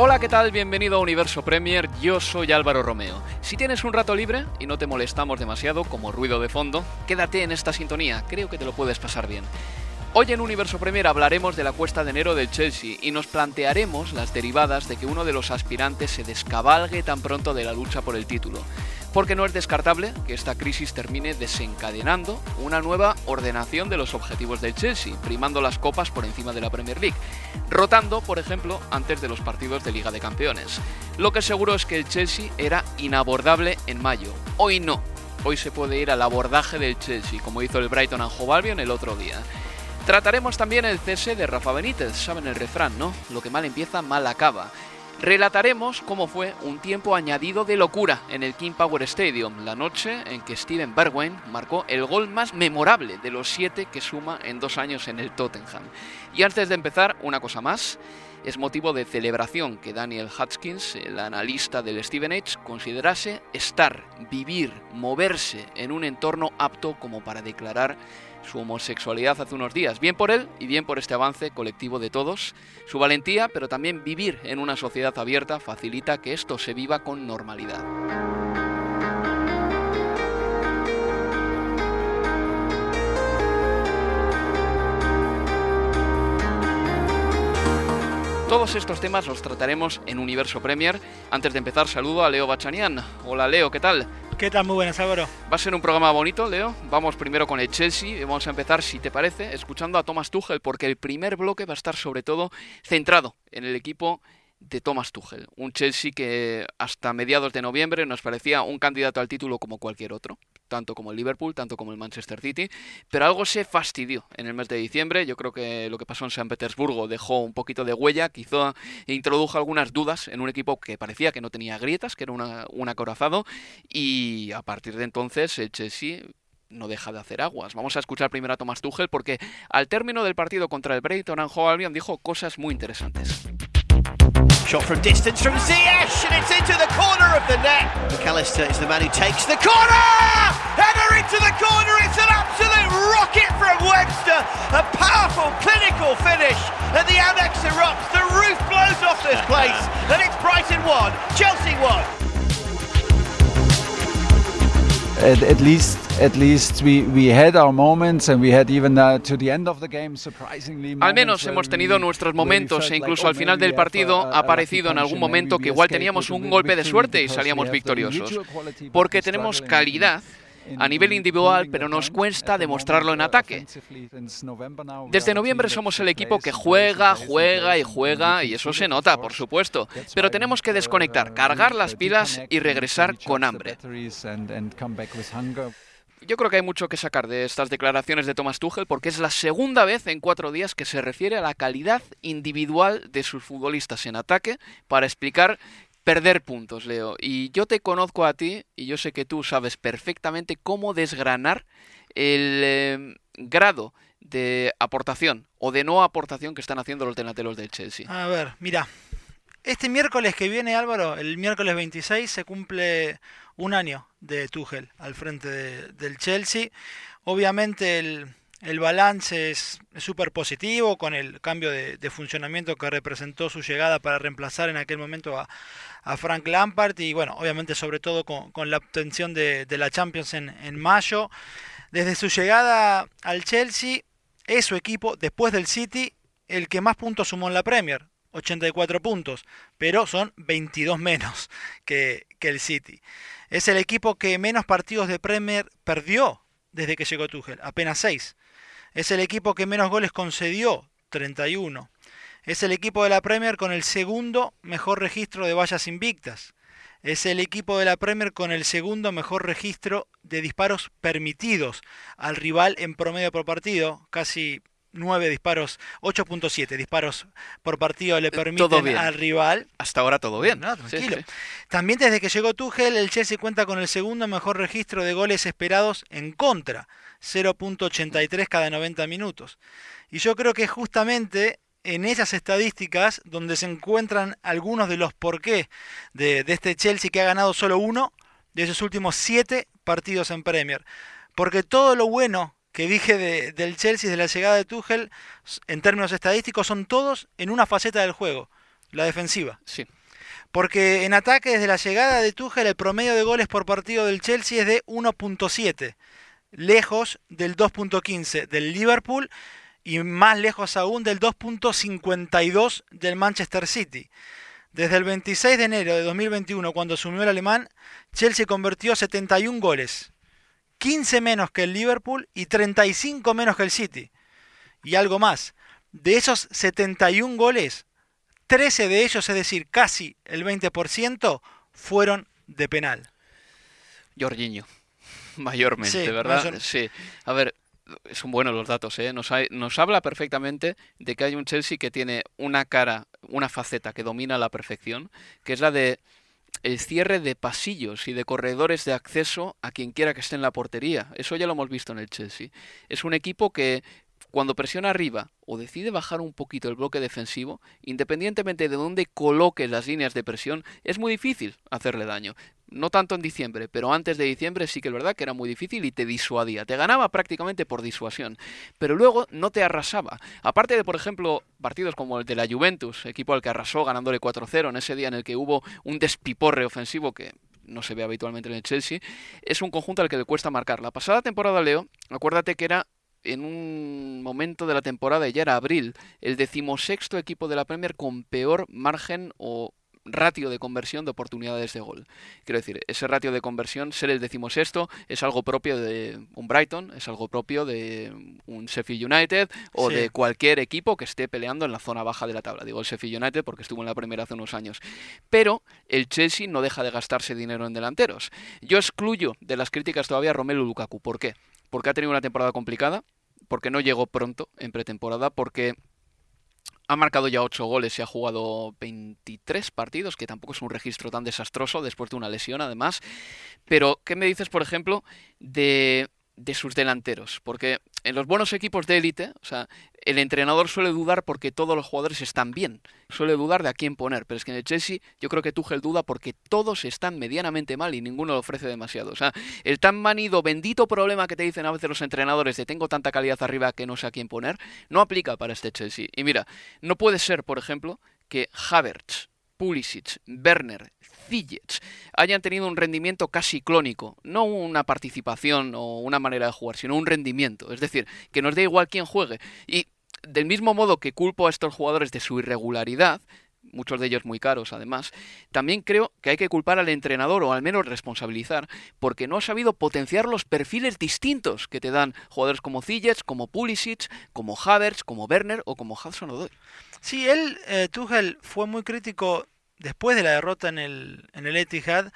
Hola, ¿qué tal? Bienvenido a Universo Premier, yo soy Álvaro Romeo. Si tienes un rato libre y no te molestamos demasiado como ruido de fondo, quédate en esta sintonía, creo que te lo puedes pasar bien. Hoy en Universo Premier hablaremos de la cuesta de enero del Chelsea y nos plantearemos las derivadas de que uno de los aspirantes se descabalgue tan pronto de la lucha por el título. Porque no es descartable que esta crisis termine desencadenando una nueva ordenación de los objetivos del Chelsea, primando las copas por encima de la Premier League, rotando, por ejemplo, antes de los partidos de Liga de Campeones. Lo que seguro es que el Chelsea era inabordable en mayo. Hoy no. Hoy se puede ir al abordaje del Chelsea, como hizo el Brighton Hove Albion el otro día. Trataremos también el cese de Rafa Benítez, saben el refrán, ¿no? Lo que mal empieza, mal acaba. Relataremos cómo fue un tiempo añadido de locura en el King Power Stadium, la noche en que Steven Bergwijn marcó el gol más memorable de los siete que suma en dos años en el Tottenham. Y antes de empezar, una cosa más. Es motivo de celebración que Daniel Hutchins, el analista del Steven Age, considerase estar, vivir, moverse en un entorno apto como para declarar su homosexualidad hace unos días. Bien por él y bien por este avance colectivo de todos. Su valentía, pero también vivir en una sociedad abierta facilita que esto se viva con normalidad. Todos estos temas los trataremos en Universo Premier. Antes de empezar, saludo a Leo Bachanian. Hola Leo, ¿qué tal? ¿Qué tal? Muy buenas, Álvaro. Va a ser un programa bonito, Leo. Vamos primero con el Chelsea y vamos a empezar, si te parece, escuchando a Thomas Tuchel, porque el primer bloque va a estar sobre todo centrado en el equipo de Thomas Tuchel. Un Chelsea que hasta mediados de noviembre nos parecía un candidato al título como cualquier otro, tanto como el Liverpool, tanto como el Manchester City, pero algo se fastidió en el mes de diciembre. Yo creo que lo que pasó en San Petersburgo dejó un poquito de huella, quizá introdujo algunas dudas en un equipo que parecía que no tenía grietas, que era una, un acorazado, y a partir de entonces el Chelsea no deja de hacer aguas. Vamos a escuchar primero a Thomas Tuchel porque al término del partido contra el Brighton and Albion dijo cosas muy interesantes. Shot from distance from Ziyech, and it's into the corner of the net. McAllister is the man who takes the corner! Header into the corner, it's an absolute rocket from Webster. A powerful, clinical finish, and the Amex erupts, the roof blows off this place, and it's Brighton 1, Chelsea 1. At, at, least at least we, we had our moments and we had even uh, to the end of the game surprisingly Al menos hemos tenido nuestros momentos e incluso al final del partido ha parecido en algún momento que igual teníamos un golpe de suerte y salíamos victoriosos. Porque tenemos calidad a nivel individual, pero nos cuesta demostrarlo en ataque. Desde noviembre somos el equipo que juega, juega y juega, y eso se nota, por supuesto. Pero tenemos que desconectar, cargar las pilas y regresar con hambre. Yo creo que hay mucho que sacar de estas declaraciones de Thomas Tuchel porque es la segunda vez en cuatro días que se refiere a la calidad individual de sus futbolistas en ataque para explicar perder puntos, Leo. Y yo te conozco a ti y yo sé que tú sabes perfectamente cómo desgranar el eh, grado de aportación o de no aportación que están haciendo los delanteros del Chelsea. A ver, mira, este miércoles que viene, Álvaro, el miércoles 26, se cumple un año de Tuchel al frente del Chelsea. Obviamente el, el balance es súper positivo con el cambio de, funcionamiento que representó su llegada para reemplazar en aquel momento a, Frank Lampard y bueno, obviamente sobre todo con, la obtención de, la Champions en, mayo. Desde su llegada al Chelsea es su equipo, después del City, el que más puntos sumó en la Premier. 84 puntos, pero son 22 menos que, el City. Es el equipo que menos partidos de Premier perdió desde que llegó Tuchel, apenas 6. Es el equipo que menos goles concedió, 31. Es el equipo de la Premier con el segundo mejor registro de vallas invictas. Es el equipo de la Premier con el segundo mejor registro de disparos permitidos al rival en promedio por partido, casi 9 disparos, 8.7 disparos por partido le eh, permiten al rival. Hasta ahora todo bien. tranquilo. También desde que llegó Tuchel, el Chelsea cuenta con el segundo mejor registro de goles esperados en contra, 0.83 cada 90 minutos. Y yo creo que justamente en esas estadísticas donde se encuentran algunos de los porqués de, de este Chelsea que ha ganado solo uno de esos últimos siete partidos en Premier. Porque todo lo bueno que dije del Chelsea, de la llegada de Tuchel, en términos estadísticos, son todos en una faceta del juego, la defensiva. Sí. Porque en ataque, desde la llegada de Tuchel, el promedio de goles por partido del Chelsea es de 1.7, lejos del 2.15 del Liverpool y más lejos aún del 2.52 del Manchester City. Desde el 26 de enero de 2021, cuando asumió el alemán, Chelsea convirtió 71 goles, 15 menos que el Liverpool y 35 menos que el City. Y algo más, de esos 71 goles, 13 de ellos, es decir, casi el 20%, fueron de penal. Jorginho, mayormente, ¿verdad? Sí. A ver, son buenos los datos, ¿eh? Nos, nos, habla perfectamente de que hay un Chelsea que tiene una cara, una faceta que domina a la perfección, que es la de el cierre de pasillos y de corredores de acceso a quien quiera que esté en la portería. Eso ya lo hemos visto en el Chelsea. Es un equipo que cuando presiona arriba o decide bajar un poquito el bloque defensivo, independientemente de dónde coloque las líneas de presión, es muy difícil hacerle daño. No tanto en diciembre, pero antes de diciembre sí que es verdad que era muy difícil y te disuadía. Te ganaba prácticamente por disuasión, pero luego no te arrasaba. Aparte de, por ejemplo, partidos como el de la Juventus, equipo al que arrasó ganándole 4-0 en ese día en el que hubo un despiporre ofensivo que no se ve habitualmente en el Chelsea, es un conjunto al que le cuesta marcar. La pasada temporada, Leo, acuérdate que era en un momento de la temporada, ya era abril, el decimosexto equipo de la Premier con peor margen o ratio de conversión de oportunidades de gol. Quiero decir, ese ratio de conversión, ser el decimosexto, es algo propio de un Brighton, es algo propio de un Sheffield United o de cualquier equipo que esté peleando en la zona baja de la tabla. Digo el Sheffield United porque estuvo en la primera hace unos años. Pero el Chelsea no deja de gastarse dinero en delanteros. Yo excluyo de las críticas todavía a Romelu Lukaku. ¿Por qué? Porque ha tenido una temporada complicada, porque no llegó pronto en pretemporada, porque ha marcado ya 8 goles y ha jugado 23 partidos, que tampoco es un registro tan desastroso después de una lesión además. Pero, ¿qué me dices, por ejemplo, de de sus delanteros, porque en los buenos equipos de élite, o sea, el entrenador suele dudar porque todos los jugadores están bien, suele dudar de a quién poner, pero es que en el Chelsea yo creo que Tuchel duda porque todos están medianamente mal y ninguno le ofrece demasiado, o sea, el tan manido bendito problema que te dicen a veces los entrenadores de tengo tanta calidad arriba que no sé a quién poner, no aplica para este Chelsea. Y mira, no puede ser, por ejemplo, que Havertz, Pulisic, Werner, Hayan tenido un rendimiento casi clónico, no una participación o una manera de jugar, sino un rendimiento, es decir, que nos da igual quién juegue. Y del mismo modo que culpo a estos jugadores de su irregularidad, muchos de ellos muy caros además, también creo que hay que culpar al entrenador o al menos responsabilizar porque no ha sabido potenciar los perfiles distintos que te dan jugadores como Ziyech, como Pulisic, como Havertz, como Werner o como Hudson Odoi. Sí, él, eh, Tuchel, fue muy crítico después de la derrota en el, en el Etihad,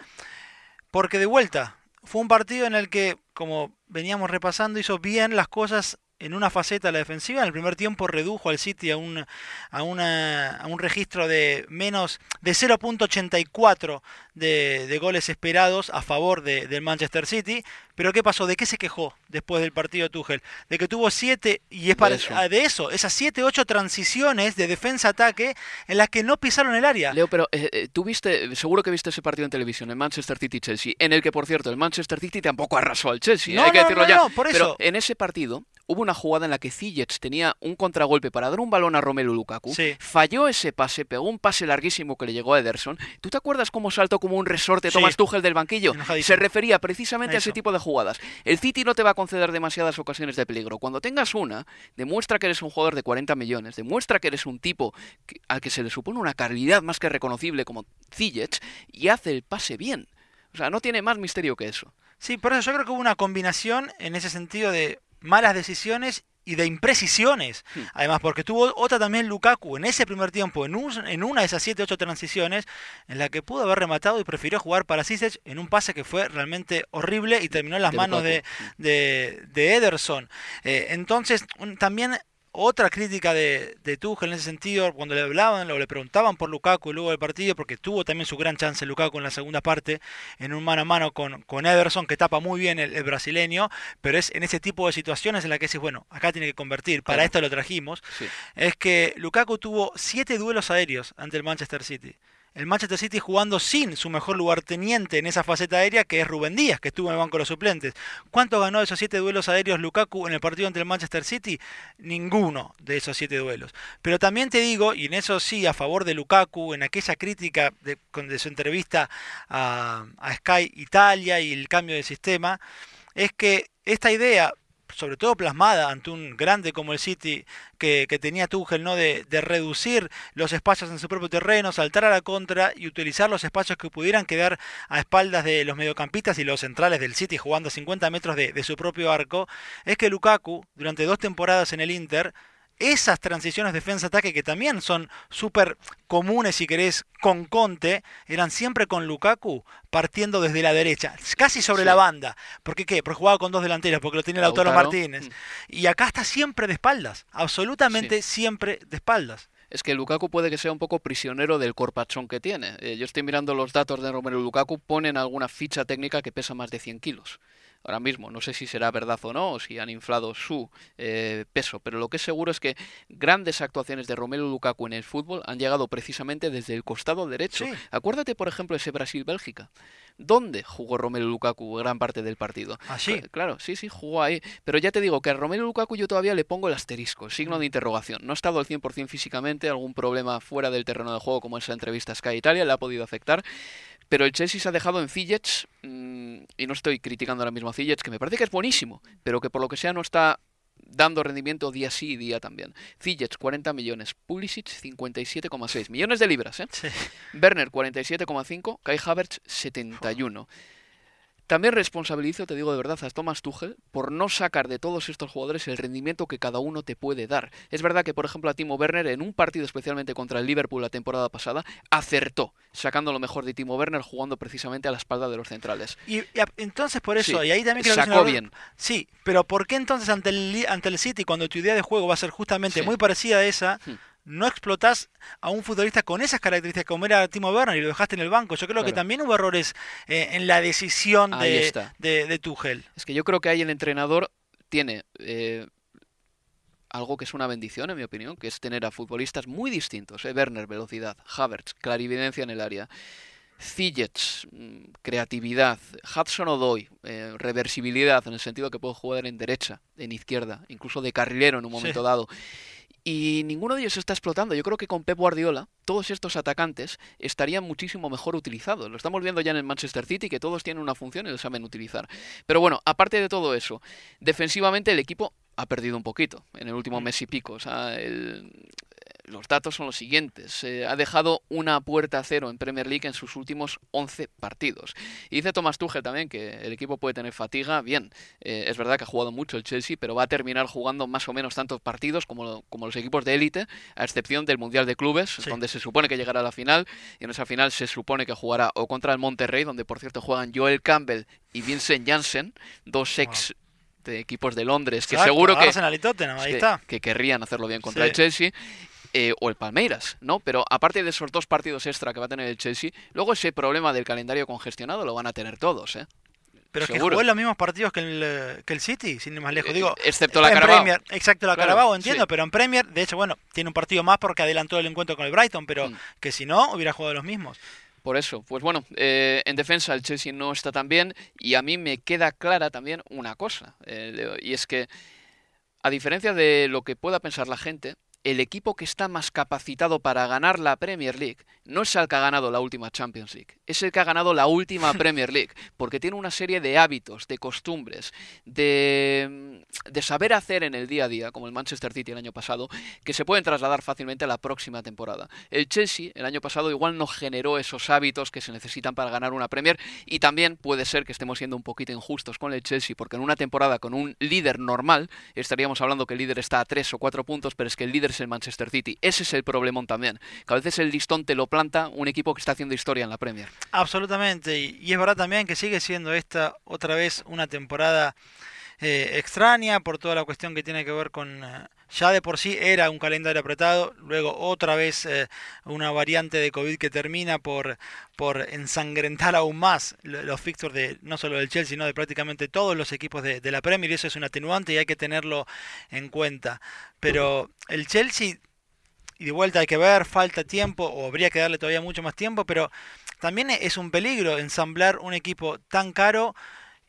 porque de vuelta fue un partido en el que, como veníamos repasando, hizo bien las cosas en una faceta de la defensiva. En el primer tiempo redujo al City a un, a una, a un registro de menos de 0.84 de, de, goles esperados a favor de, del Manchester City. Pero ¿qué pasó? ¿De qué se quejó después del partido Tuchel? De que tuvo siete, y es para de eso, de eso esas siete, ocho transiciones de defensa-ataque en las que no pisaron el área. Leo, pero eh, eh, tú viste, seguro que viste ese partido en televisión, el Manchester City-Chelsea, en el que, por cierto, el Manchester City tampoco arrasó al Chelsea, no, hay que no, decirlo no, ya. no, por pero eso. en ese partido hubo una jugada en la que Ziyech tenía un contragolpe para dar un balón a Romelu Lukaku, Sí. falló ese pase, pegó un pase larguísimo que le llegó a Ederson. ¿Tú te acuerdas cómo saltó como un resorte Sí. Thomas Tuchel del banquillo? Se refería precisamente a ese tipo de jugadas. El City no te va a conceder demasiadas ocasiones de peligro. Cuando tengas una, demuestra que eres un jugador de 40 millones, demuestra que eres un tipo que- al que se le supone una calidad más que reconocible como Ziyech y hace el pase bien. O sea, no tiene más misterio que eso. Sí, por eso yo creo que hubo una combinación en ese sentido de malas decisiones y de imprecisiones. Hmm. Además, porque tuvo otra también Lukaku en ese primer tiempo, en, un- en una de esas 7-8 transiciones, en la que pudo haber rematado y prefirió jugar para Ziyech en un pase que fue realmente horrible y terminó en las De manos de, de, de Ederson. Eh, entonces, un- también otra crítica de, de Tuchel en ese sentido, cuando le hablaban o le preguntaban por Lukaku luego del partido, porque tuvo también su gran chance Lukaku en la segunda parte, en un mano a mano con, con Ederson, que tapa muy bien el, el brasileño, pero es en ese tipo de situaciones en las que dices, bueno, acá tiene que convertir, para Claro. esto lo trajimos, Sí. es que Lukaku tuvo siete duelos aéreos ante el Manchester City. El Manchester City jugando sin su mejor lugarteniente en esa faceta aérea, que es Rubén Díaz, que estuvo en el banco de los suplentes. ¿Cuánto ganó de esos siete duelos aéreos Lukaku en el partido ante el Manchester City? Ninguno de esos siete duelos. Pero también te digo, y en eso sí, a favor de Lukaku, en aquella crítica de su entrevista a, a Sky Italia y el cambio de sistema, es que esta idea, sobre todo plasmada ante un grande como el City que, que tenía Tuchel, ¿no? De, de reducir los espacios en su propio terreno, saltar a la contra y utilizar los espacios que pudieran quedar a espaldas de los mediocampistas y los centrales del City jugando a 50 metros de, de su propio arco, es que Lukaku, durante dos temporadas en el Inter, esas transiciones defensa-ataque que también son súper comunes, si querés, con Conte, eran siempre con Lukaku partiendo desde la derecha, casi sobre Sí. la banda. ¿Por qué qué? Porque jugaba con dos delanteros, porque lo tiene Lautaro, Lautaro, Martínez. mm. Y acá está siempre de espaldas, absolutamente siempre de espaldas. Es que Lukaku puede que sea un poco prisionero del corpachón que tiene. Eh, yo estoy mirando los datos de Romelu Lukaku, ponen alguna ficha técnica que pesa más de 100 kilos. Ahora mismo, no sé si será verdad o no, o si han inflado su eh, peso, pero lo que es seguro es que grandes actuaciones de Romelu Lukaku en el fútbol han llegado precisamente desde el costado derecho. Sí. Acuérdate, por ejemplo, ese Brasil-Bélgica. ¿Dónde jugó Romelu Lukaku gran parte del partido? Allí. Cl- Claro, sí, sí, jugó ahí. Pero ya te digo que a Romelu Lukaku yo todavía le pongo el asterisco, el signo de interrogación. No ha estado al 100% físicamente, algún problema fuera del terreno de juego, como esa entrevista a Sky Italia, le ha podido afectar. Pero el Chelsea se ha dejado en Ziyech, mm, y no estoy criticando ahora mismo a Ziyech, que me parece que es buenísimo, pero que por lo que sea no está dando rendimiento día sí y día también. Ziyech, 40 millones. Pulisic, 57,6. Millones de libras, ¿eh? Sí. Werner 47,5, Kai Havertz 71. También responsabilizo, te digo de verdad, a Thomas Tuchel por no sacar de todos estos jugadores el rendimiento que cada uno te puede dar. Es verdad que, por ejemplo, a Timo Werner en un partido especialmente contra el Liverpool la temporada pasada acertó, sacando lo mejor de Timo Werner jugando precisamente a la espalda de los centrales. Y, entonces por eso, Sí, y ahí también creo sacó bien. Sí, pero ¿por qué entonces ante el, ante el City, cuando tu idea de juego va a ser justamente Sí. muy parecida a esa, Hmm. No explotás a un futbolista con esas características como era Timo Werner y lo dejaste en el banco? Yo creo que también hubo errores eh, en la decisión de, de, de Tuchel. Es que yo creo que ahí el entrenador tiene eh, algo que es una bendición, en mi opinión, que es tener a futbolistas muy distintos. ¿eh? Werner, velocidad. Havertz, clarividencia en el área. Ziyech, mm, creatividad. Hudson Odoi, eh, reversibilidad, en el sentido que puede jugar en derecha, en izquierda, incluso de carrilero en un Sí. momento dado. Y ninguno de ellos se está explotando. Yo creo que con Pep Guardiola, todos estos atacantes estarían muchísimo mejor utilizados. Lo estamos viendo ya en el Manchester City, que todos tienen una función y lo saben utilizar. Pero bueno, aparte de todo eso, defensivamente el equipo ha perdido un poquito en el último Mm. mes y pico. O sea, el- los datos son los siguientes. Eh, ha dejado una puerta a cero en Premier League en sus últimos 11 partidos. Y dice Thomas Tuchel también que el equipo puede tener fatiga. Bien, eh, es verdad que ha jugado mucho el Chelsea, pero va a terminar jugando más o menos tantos partidos como, como los equipos de élite, a excepción del Mundial de Clubes, Sí. donde se supone que llegará a la final. Y en esa final se supone que jugará o contra el Monterrey, donde por cierto juegan Joel Campbell y Vincent Janssen, dos ex de equipos de Londres que Exacto, seguro que, Arsenal y Tottenham, ahí que, está. que querrían hacerlo bien contra Sí. el Chelsea. Eh, o el Palmeiras, ¿no? Pero aparte de esos dos partidos extra que va a tener el Chelsea, luego ese problema del calendario congestionado lo van a tener todos, ¿eh? Pero es que seguro. jugó los mismos partidos que el, eh, que el City, sin ir más lejos. Eh, Digo, excepto la Carabao. Premier, exacto, la Claro, Carabao, entiendo, sí. pero en Premier, de hecho, bueno, tiene un partido más porque adelantó el encuentro con el Brighton, pero Mm. que si no, hubiera jugado los mismos. Por eso, pues bueno, eh, en defensa el Chelsea no está tan bien y a mí me queda clara también una cosa, eh, y es que a diferencia de lo que pueda pensar la gente, el equipo que está más capacitado para ganar la Premier League no es el que ha ganado la última Champions League, es el que ha ganado la última Premier League, porque tiene una serie de hábitos, de costumbres, de, de saber hacer en el día a día, como el Manchester City el año pasado, que se pueden trasladar fácilmente a la próxima temporada. El Chelsea el año pasado igual no generó esos hábitos que se necesitan para ganar una Premier y también puede ser que estemos siendo un poquito injustos con el Chelsea porque en una temporada con un líder normal estaríamos hablando que el líder está a tres o cuatro puntos, pero es que el líder es el Manchester City. Ese es el problemón también, que a veces el listón te lo planta un equipo que está haciendo historia en la Premier. Absolutamente, y, es verdad también que sigue siendo esta otra vez una temporada eh, extraña por toda la cuestión que tiene que ver con... eh, ya de por sí era un calendario apretado, luego otra vez eh, una variante de COVID que termina por, por ensangrentar aún más lo- los fixtures de no solo del Chelsea, sino de prácticamente todos los equipos de, de la Premier, y eso es un atenuante y hay que tenerlo en cuenta. Pero el Chelsea y de vuelta hay que ver, falta tiempo, o habría que darle todavía mucho más tiempo, pero también es un peligro ensamblar un equipo tan caro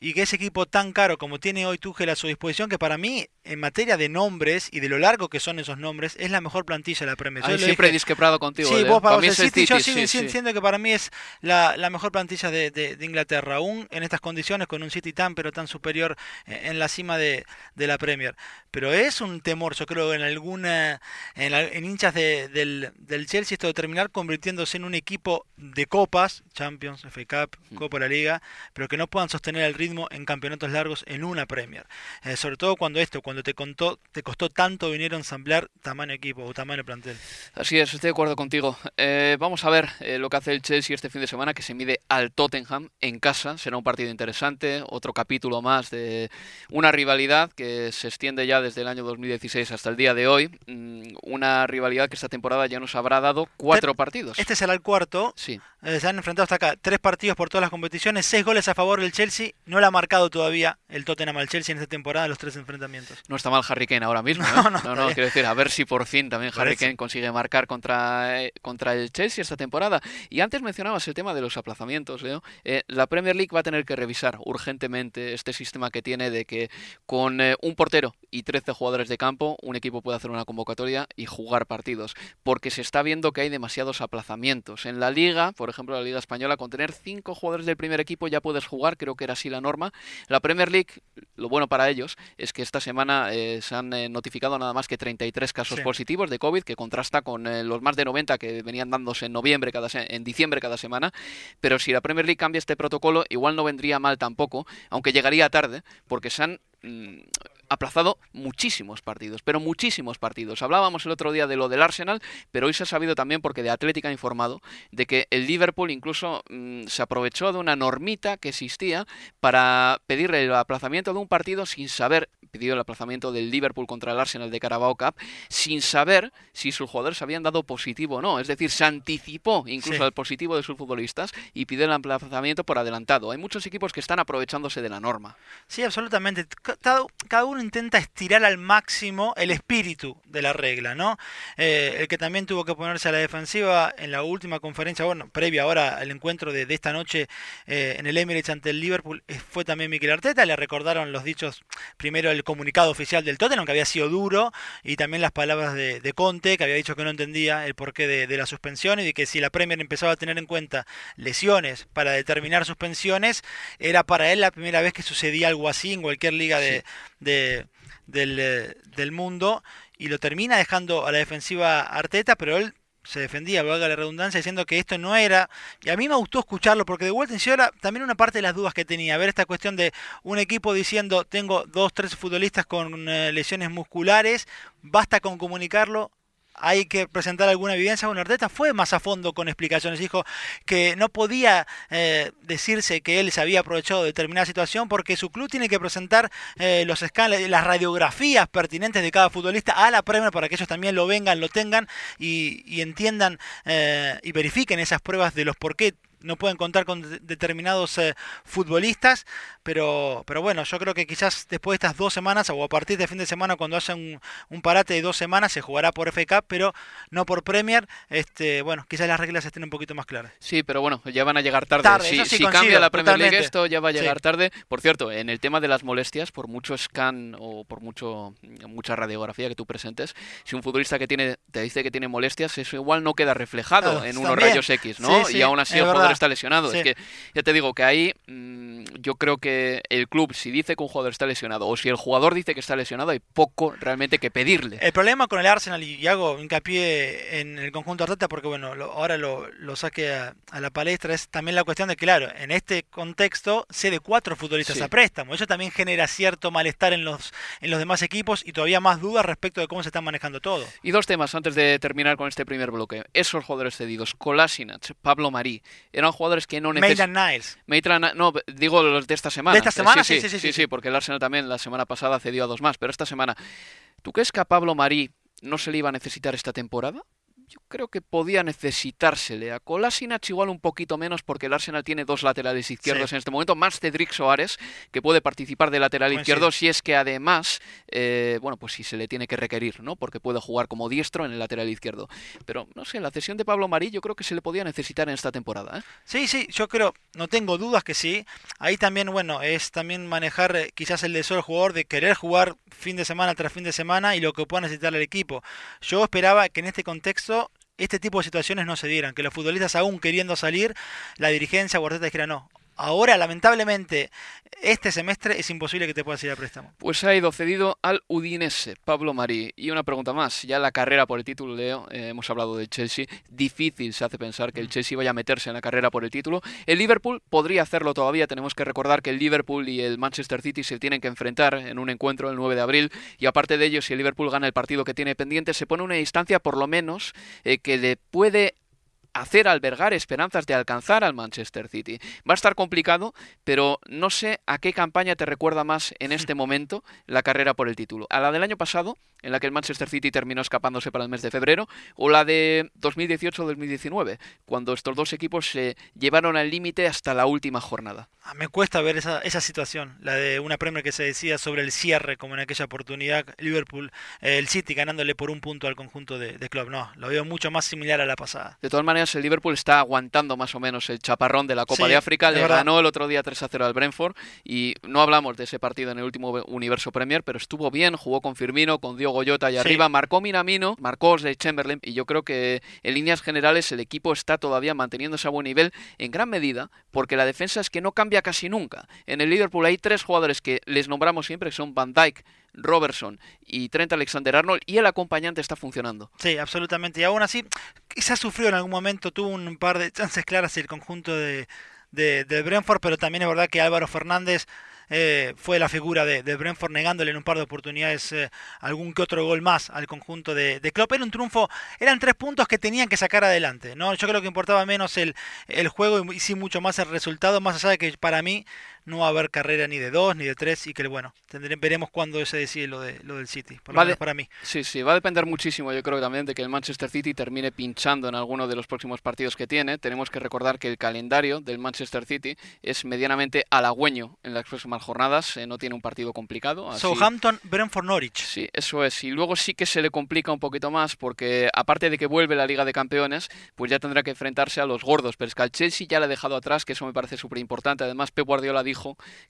y que ese equipo tan caro como tiene hoy Tuchel a su disposición, que para mí, en materia de nombres y de lo largo que son esos nombres, es la mejor plantilla de la Premier. Yo siempre he disqueprado contigo. Sí, Leo. vos para Para mí vos es el el City, yo sí, sí. siendo que para mí es la, la mejor plantilla de, de- de Inglaterra, aún en estas condiciones, con un City tan pero tan superior eh, en la cima de, la Premier. Pero es un temor, yo creo, en alguna, en, la- en hinchas de- del, del Chelsea esto de terminar convirtiéndose en un equipo de copas, Champions, FA Cup, Mm. Copa de la Liga, pero que no puedan sostener el ritmo en campeonatos largos en una Premier. Eh, sobre todo cuando esto, cuando te contó, te costó tanto venir a ensamblar tamaño equipo o tamaño plantel. Así es, estoy de acuerdo contigo. Eh, vamos a ver eh, lo que hace el Chelsea este fin de semana, que se mide al Tottenham en casa. Será un partido interesante, otro capítulo más de una rivalidad que se extiende ya desde el año 2016 hasta el día de hoy. Mm, una rivalidad que esta temporada ya nos habrá dado cuatro partidos. Este será el cuarto. Sí, Eh, se han enfrentado hasta acá tres partidos por todas las competiciones, seis goles a favor del Chelsea. No le ha marcado todavía el Tottenham al Chelsea en esta temporada los tres enfrentamientos. No está mal Harry Kane ahora mismo. No, ¿eh? no, no, no, quiero decir, a ver si por fin también Harry. Kane consigue marcar contra, eh, contra el Chelsea esta temporada. Y antes mencionabas el tema de los aplazamientos, Leo. Eh, la Premier League va a tener que revisar urgentemente este sistema que tiene de que con eh, un portero y 13 jugadores de campo, un equipo puede hacer una convocatoria y jugar partidos. Porque se está viendo que hay demasiados aplazamientos. En la Liga, por ejemplo, la Liga Española, con tener cinco jugadores del primer equipo ya puedes jugar, creo que era así la norma. La Premier League, lo bueno para ellos es que esta semana eh, se han eh, notificado nada más que 33 casos Sí. positivos de COVID, que contrasta con eh, los más de 90 que venían dándose en noviembre cada se- en diciembre cada semana. Pero si la Premier League cambia este protocolo, igual no vendría mal tampoco, aunque llegaría tarde, porque se han mm, aplazado muchísimos partidos, pero muchísimos partidos. Hablábamos el otro día de lo del Arsenal, pero hoy se ha sabido también porque de Atlética ha informado de que el Liverpool incluso mm, se aprovechó de una normita que existía para pedir el aplazamiento de un partido sin saber pidió el aplazamiento del Liverpool contra el Arsenal de Carabao Cup sin saber si sus jugadores habían dado positivo o no. Es decir, se anticipó incluso Sí. al positivo de sus futbolistas y pidió el aplazamiento por adelantado. Hay muchos equipos que están aprovechándose de la norma. Sí, absolutamente. Ca- Cada, cada uno intenta estirar al máximo el espíritu de la regla, ¿no? Eh, el que también tuvo que ponerse a la defensiva en la última conferencia, bueno, previa ahora al encuentro de, de esta noche eh, en el Emirates ante el Liverpool, eh, fue también Mikel Arteta. Le recordaron los dichos, primero el comunicado oficial del Tottenham, que había sido duro, y también las palabras de, de Conte, que había dicho que no entendía el porqué de, de la suspensión y de que si la Premier empezaba a tener en cuenta lesiones para determinar suspensiones, era para él la primera vez que sucedía algo así en cualquier liga de, de- del, eh, del mundo y lo termina dejando a la defensiva Arteta, pero él se defendía, valga la redundancia, diciendo que esto no era, y a mí me gustó escucharlo, porque de vuelta en era también una parte de las dudas que tenía, ver esta cuestión de un equipo diciendo, tengo dos, tres futbolistas con eh, lesiones musculares, basta con comunicarlo, hay que presentar alguna evidencia. Bueno, Arteta fue más a fondo con explicaciones. Dijo que no podía eh, decirse que él se había aprovechado de determinada situación porque su club tiene que presentar eh, los escáneres, las radiografías pertinentes de cada futbolista a la Premier para que ellos también lo vengan, lo tengan y, entiendan eh, y verifiquen esas pruebas de los por qué no pueden contar con determinados eh, futbolistas, pero, pero bueno, yo creo que quizás después de estas dos semanas o a partir de fin de semana cuando haya un, parate de dos semanas se jugará por FK, pero no por Premier, este, bueno, quizás las reglas estén un poquito más claras. Sí, pero bueno, ya van a llegar tarde. si, cambia la Premier League esto ya va a llegar tarde. Por cierto, en el tema de las molestias, por mucho scan o por mucho mucha radiografía que tú presentes, si un futbolista que tiene te dice que tiene molestias, eso igual no queda reflejado en unos rayos X, ¿no? y aún así el jugador está lesionado. Es que ya te digo que ahí mm, yo creo que el club, si dice que un jugador está lesionado o si el jugador dice que está lesionado, hay poco realmente que pedirle. El problema con el Arsenal, y hago hincapié en el conjunto Arteta porque bueno, ahora lo, saque a, la palestra, es también la cuestión de que, claro, en este contexto de cuatro futbolistas a préstamo. Eso también genera cierto malestar en los, en los demás equipos y todavía más dudas respecto de cómo se están manejando todo. Y dos temas antes de terminar con este primer bloque. Esos jugadores cedidos, Kolasinac, Pablo Marí, eran jugadores que no necesitan. Niles. no, digo los de esta semana. De esta semana, sí sí sí, porque el Arsenal también la semana pasada cedió a dos más, pero esta semana. ¿Tú crees que a Pablo Marí no se le iba a necesitar esta temporada? Yo creo que podía necesitársele. A Kolasinac igual un poquito menos porque el Arsenal tiene dos laterales izquierdos en este momento, más Cedric Soares, que puede participar de lateral pues izquierdo si es que además, eh, bueno, pues si se le tiene que requerir, ¿no? Porque puede jugar como diestro en el lateral izquierdo. Pero, no sé, la cesión de Pablo Marí yo creo que se le podía necesitar en esta temporada. ¿eh? Sí, sí, yo creo, no tengo dudas que sí. Ahí también, bueno, es también manejar eh, quizás el deseo del jugador de querer jugar fin de semana tras fin de semana y lo que pueda necesitar el equipo. Yo esperaba que en este contexto este tipo de situaciones no se dieran, que los futbolistas aún queriendo salir, la dirigencia Guardeta dijera no, Ahora, lamentablemente, este semestre es imposible que te puedas ir a préstamo. Pues ha ido cedido al Udinese, Pablo Marí. Y una pregunta más, ya la carrera por el título, Leo, eh, hemos hablado del Chelsea, difícil se hace pensar que el mm. Chelsea vaya a meterse en la carrera por el título. El Liverpool podría hacerlo todavía, tenemos que recordar que el Liverpool y el Manchester City se tienen que enfrentar en un encuentro el 9 de abril, y aparte de ello, si el Liverpool gana el partido que tiene pendiente, se pone una distancia por lo menos eh, que le puede hacer albergar esperanzas de alcanzar al Manchester City. Va a estar complicado, pero no sé a qué campaña te recuerda más en este momento la carrera por el título. ¿A la del año pasado, en la que el Manchester City terminó escapándose para el mes de febrero, o la de 2018-2019, cuando estos dos equipos se llevaron al límite hasta la última jornada? Ah, me cuesta ver esa, esa situación, la de una Premier que se decía sobre el cierre, como en aquella oportunidad, Liverpool, eh, el City ganándole por un punto al conjunto de, de club. No, lo veo mucho más similar a la pasada. De todas maneras, el Liverpool está aguantando más o menos el chaparrón de la Copa de África. Le ganó el otro día 3 a 0 al Brentford y no hablamos de ese partido en el último Universo Premier, pero estuvo bien, jugó con Firmino, con Diogo Jota y arriba, marcó Minamino, marcó de Chamberlain y yo creo que en líneas generales el equipo está todavía manteniéndose a buen nivel en gran medida porque la defensa es que no cambia casi nunca. En el Liverpool hay tres jugadores que les nombramos siempre, que son Van Dijk, Robertson y Trent Alexander Arnold y el acompañante está funcionando. Sí, absolutamente. Y aún así, quizás sufrió en algún momento, tuvo un par de chances claras el conjunto de, de, de Brentford, pero también es verdad que Álvaro Fernández eh, fue la figura de, Brentford negándole en un par de oportunidades eh, algún que otro gol más al conjunto de, de, Klopp. Era un triunfo, eran tres puntos que tenían que sacar adelante. ¿no? Yo creo que importaba menos el, el juego y sí mucho más el resultado, más allá de que para mí no va a haber carrera ni de dos ni de tres y que bueno, tendremos, veremos cuándo se decide lo, de, lo del City, por lo menos para mí. Sí, sí, va a depender muchísimo yo creo también de que el Manchester City termine pinchando en alguno de los próximos partidos que tiene. Tenemos que recordar que el calendario del Manchester City es medianamente halagüeño en las próximas jornadas, eh, no tiene un partido complicado. Southampton, Brentford, Norwich. Sí, eso es. Y luego sí que se le complica un poquito más porque aparte de que vuelve la Liga de Campeones, pues ya tendrá que enfrentarse a los gordos, pero es que al Chelsea ya le ha dejado atrás, que eso me parece súper importante. Además, Pep Guardiola dijo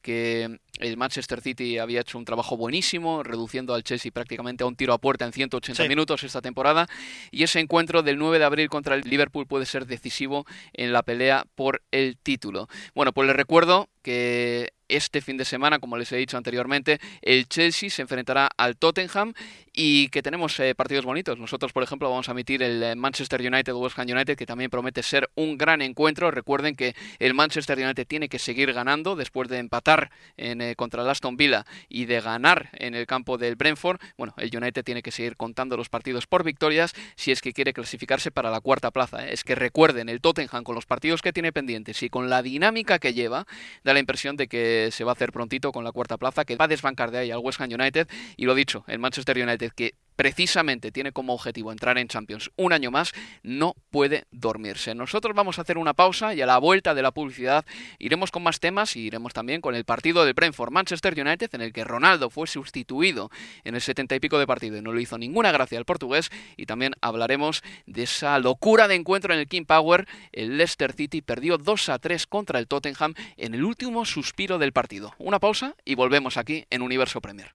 que el Manchester City había hecho un trabajo buenísimo, reduciendo al Chelsea prácticamente a un tiro a puerta en 180 minutos esta temporada. Y ese encuentro del 9 de abril contra el Liverpool puede ser decisivo en la pelea por el título. Bueno, pues les recuerdo que este fin de semana, como les he dicho anteriormente, el Chelsea se enfrentará al Tottenham y que tenemos eh, partidos bonitos. Nosotros, por ejemplo, vamos a emitir el eh, Manchester United-West Ham United, que también promete ser un gran encuentro. Recuerden que el Manchester United tiene que seguir ganando después de empatar en, eh, contra el Aston Villa y de ganar en el campo del Brentford. Bueno, el United tiene que seguir contando los partidos por victorias si es que quiere clasificarse para la cuarta plaza. Es que recuerden, el Tottenham con los partidos que tiene pendientes y con la dinámica que lleva, da la impresión de que se va a hacer prontito con la cuarta plaza, que va a desbancar de ahí al West Ham United. Y lo dicho, el Manchester United que precisamente tiene como objetivo entrar en Champions un año más, no puede dormirse. Nosotros vamos a hacer una pausa y a la vuelta de la publicidad iremos con más temas y iremos también con el partido del Brentford Manchester United en el que Ronaldo fue sustituido en el setenta y pico de partido y no le hizo ninguna gracia al portugués y también hablaremos de esa locura de encuentro en el King Power. El Leicester City perdió 2 a 3 contra el Tottenham en el último suspiro del partido. Una pausa y volvemos aquí en Universo Premier.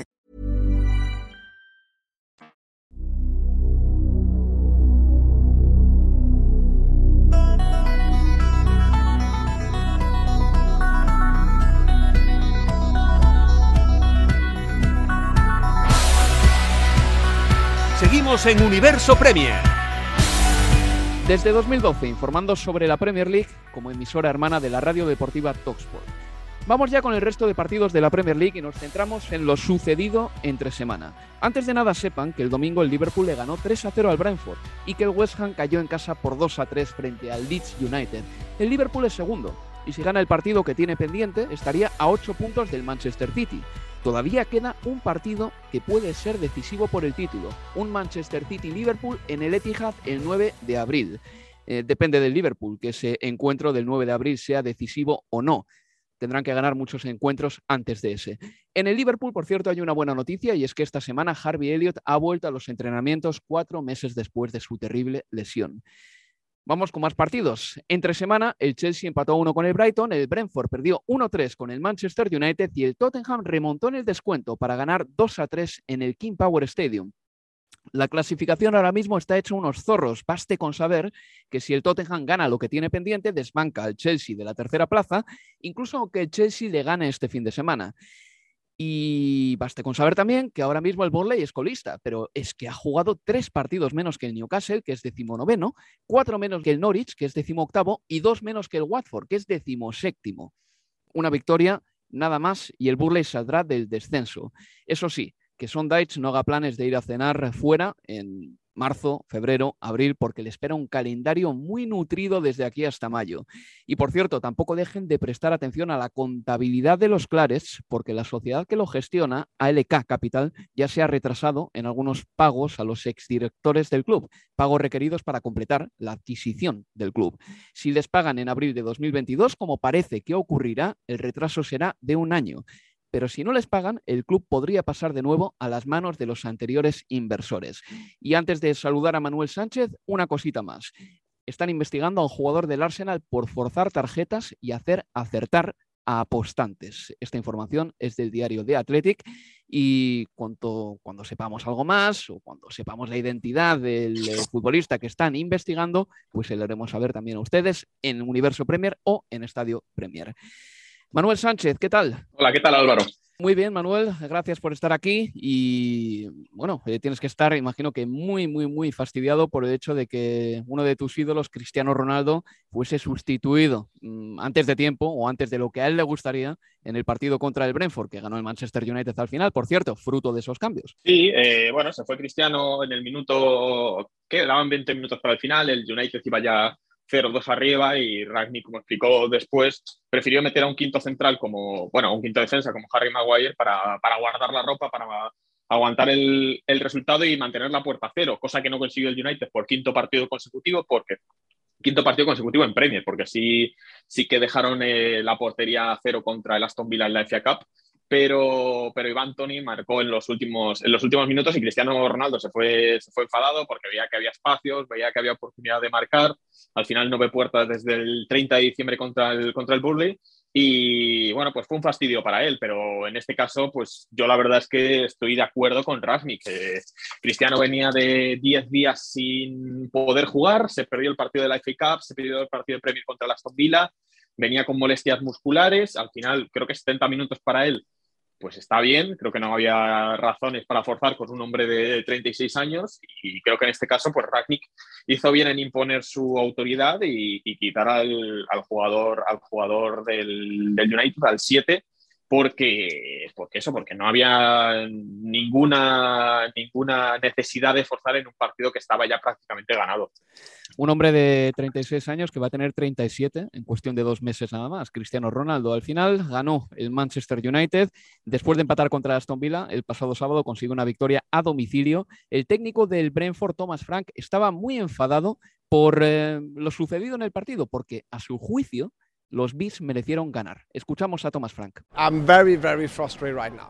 En Universo Premier. Desde 2012 informando sobre la Premier League como emisora hermana de la radio deportiva Talksport. Vamos ya con el resto de partidos de la Premier League y nos centramos en lo sucedido entre semana. Antes de nada sepan que el domingo el Liverpool le ganó 3 a 0 al Brentford y que el West Ham cayó en casa por 2 a 3 frente al Leeds United. El Liverpool es segundo y si gana el partido que tiene pendiente estaría a 8 puntos del Manchester City. Todavía queda un partido que puede ser decisivo por el título, un Manchester City-Liverpool en el Etihad el 9 de abril. Eh, depende del Liverpool que ese encuentro del 9 de abril sea decisivo o no tendrán que ganar muchos encuentros antes de ese. En el Liverpool, por cierto, hay una buena noticia y es que esta semana Harvey Elliott ha vuelto a los entrenamientos cuatro meses después de su terrible lesión. Vamos con más partidos. Entre semana, el Chelsea empató 1 con el Brighton, el Brentford perdió 1-3 con el Manchester United y el Tottenham remontó en el descuento para ganar 2-3 en el King Power Stadium. La clasificación ahora mismo está hecha unos zorros. Baste con saber que si el Tottenham gana lo que tiene pendiente, desbanca al Chelsea de la tercera plaza, incluso aunque el Chelsea le gane este fin de semana. Y baste con saber también que ahora mismo el Burnley es colista, pero es que ha jugado tres partidos menos que el Newcastle, que es decimonoveno, cuatro menos que el Norwich, que es decimoctavo, y dos menos que el Watford, que es decimoséptimo. Una victoria nada más y el Burnley saldrá del descenso. Eso sí, que Sondage no haga planes de ir a cenar fuera en marzo, febrero, abril, porque le espera un calendario muy nutrido desde aquí hasta mayo. Y por cierto, tampoco dejen de prestar atención a la contabilidad de los Clares, porque la sociedad que lo gestiona, ALK Capital, ya se ha retrasado en algunos pagos a los exdirectores del club, pagos requeridos para completar la adquisición del club. Si les pagan en abril de 2022, como parece que ocurrirá, el retraso será de un año pero si no les pagan, el club podría pasar de nuevo a las manos de los anteriores inversores. Y antes de saludar a Manuel Sánchez, una cosita más. Están investigando a un jugador del Arsenal por forzar tarjetas y hacer acertar a apostantes. Esta información es del diario The Athletic y cuando, sepamos algo más o cuando sepamos la identidad del eh, futbolista que están investigando, pues se lo haremos saber también a ustedes en Universo Premier o en Estadio Premier. Manuel Sánchez, ¿qué tal? Hola, ¿qué tal Álvaro? Muy bien, Manuel, gracias por estar aquí y bueno, eh, tienes que estar, imagino que muy, muy, muy fastidiado por el hecho de que uno de tus ídolos, Cristiano Ronaldo, fuese sustituido mm, antes de tiempo o antes de lo que a él le gustaría en el partido contra el Brentford, que ganó el Manchester United al final, por cierto, fruto de esos cambios. Sí, eh, bueno, se fue Cristiano en el minuto, que daban 20 minutos para el final, el United iba ya 0-2 arriba y Ragni, como explicó después, prefirió meter a un quinto central como, bueno, un quinto defensa como Harry Maguire para, para guardar la ropa, para aguantar el, el, resultado y mantener la puerta a cero, cosa que no consiguió el United por quinto partido consecutivo, porque quinto partido consecutivo en Premier, porque sí, sí que dejaron eh, la portería a cero contra el Aston Villa en la FA Cup pero, pero Iván Tony marcó en los, últimos, en los últimos minutos y Cristiano Ronaldo se fue, se fue enfadado porque veía que había espacios, veía que había oportunidad de marcar. Al final no ve puertas desde el 30 de diciembre contra el, contra el Burley y bueno, pues fue un fastidio para él, pero en este caso, pues yo la verdad es que estoy de acuerdo con Rasmi, que Cristiano venía de 10 días sin poder jugar, se perdió el partido de la FA Cup, se perdió el partido de Premier contra el Aston Villa, venía con molestias musculares, al final creo que 70 minutos para él pues está bien, creo que no había razones para forzar con un hombre de 36 años y creo que en este caso pues Ragnick hizo bien en imponer su autoridad y, quitar al, jugador, al jugador del, United, al 7, porque, porque eso, porque no había ninguna, ninguna necesidad de forzar en un partido que estaba ya prácticamente ganado. Un hombre de 36 años que va a tener 37 en cuestión de dos meses nada más. Cristiano Ronaldo al final ganó el Manchester United después de empatar contra Aston Villa el pasado sábado consiguió una victoria a domicilio. El técnico del Brentford, Thomas Frank, estaba muy enfadado por eh, lo sucedido en el partido porque a su juicio los Bees merecieron ganar. Escuchamos a Thomas Frank.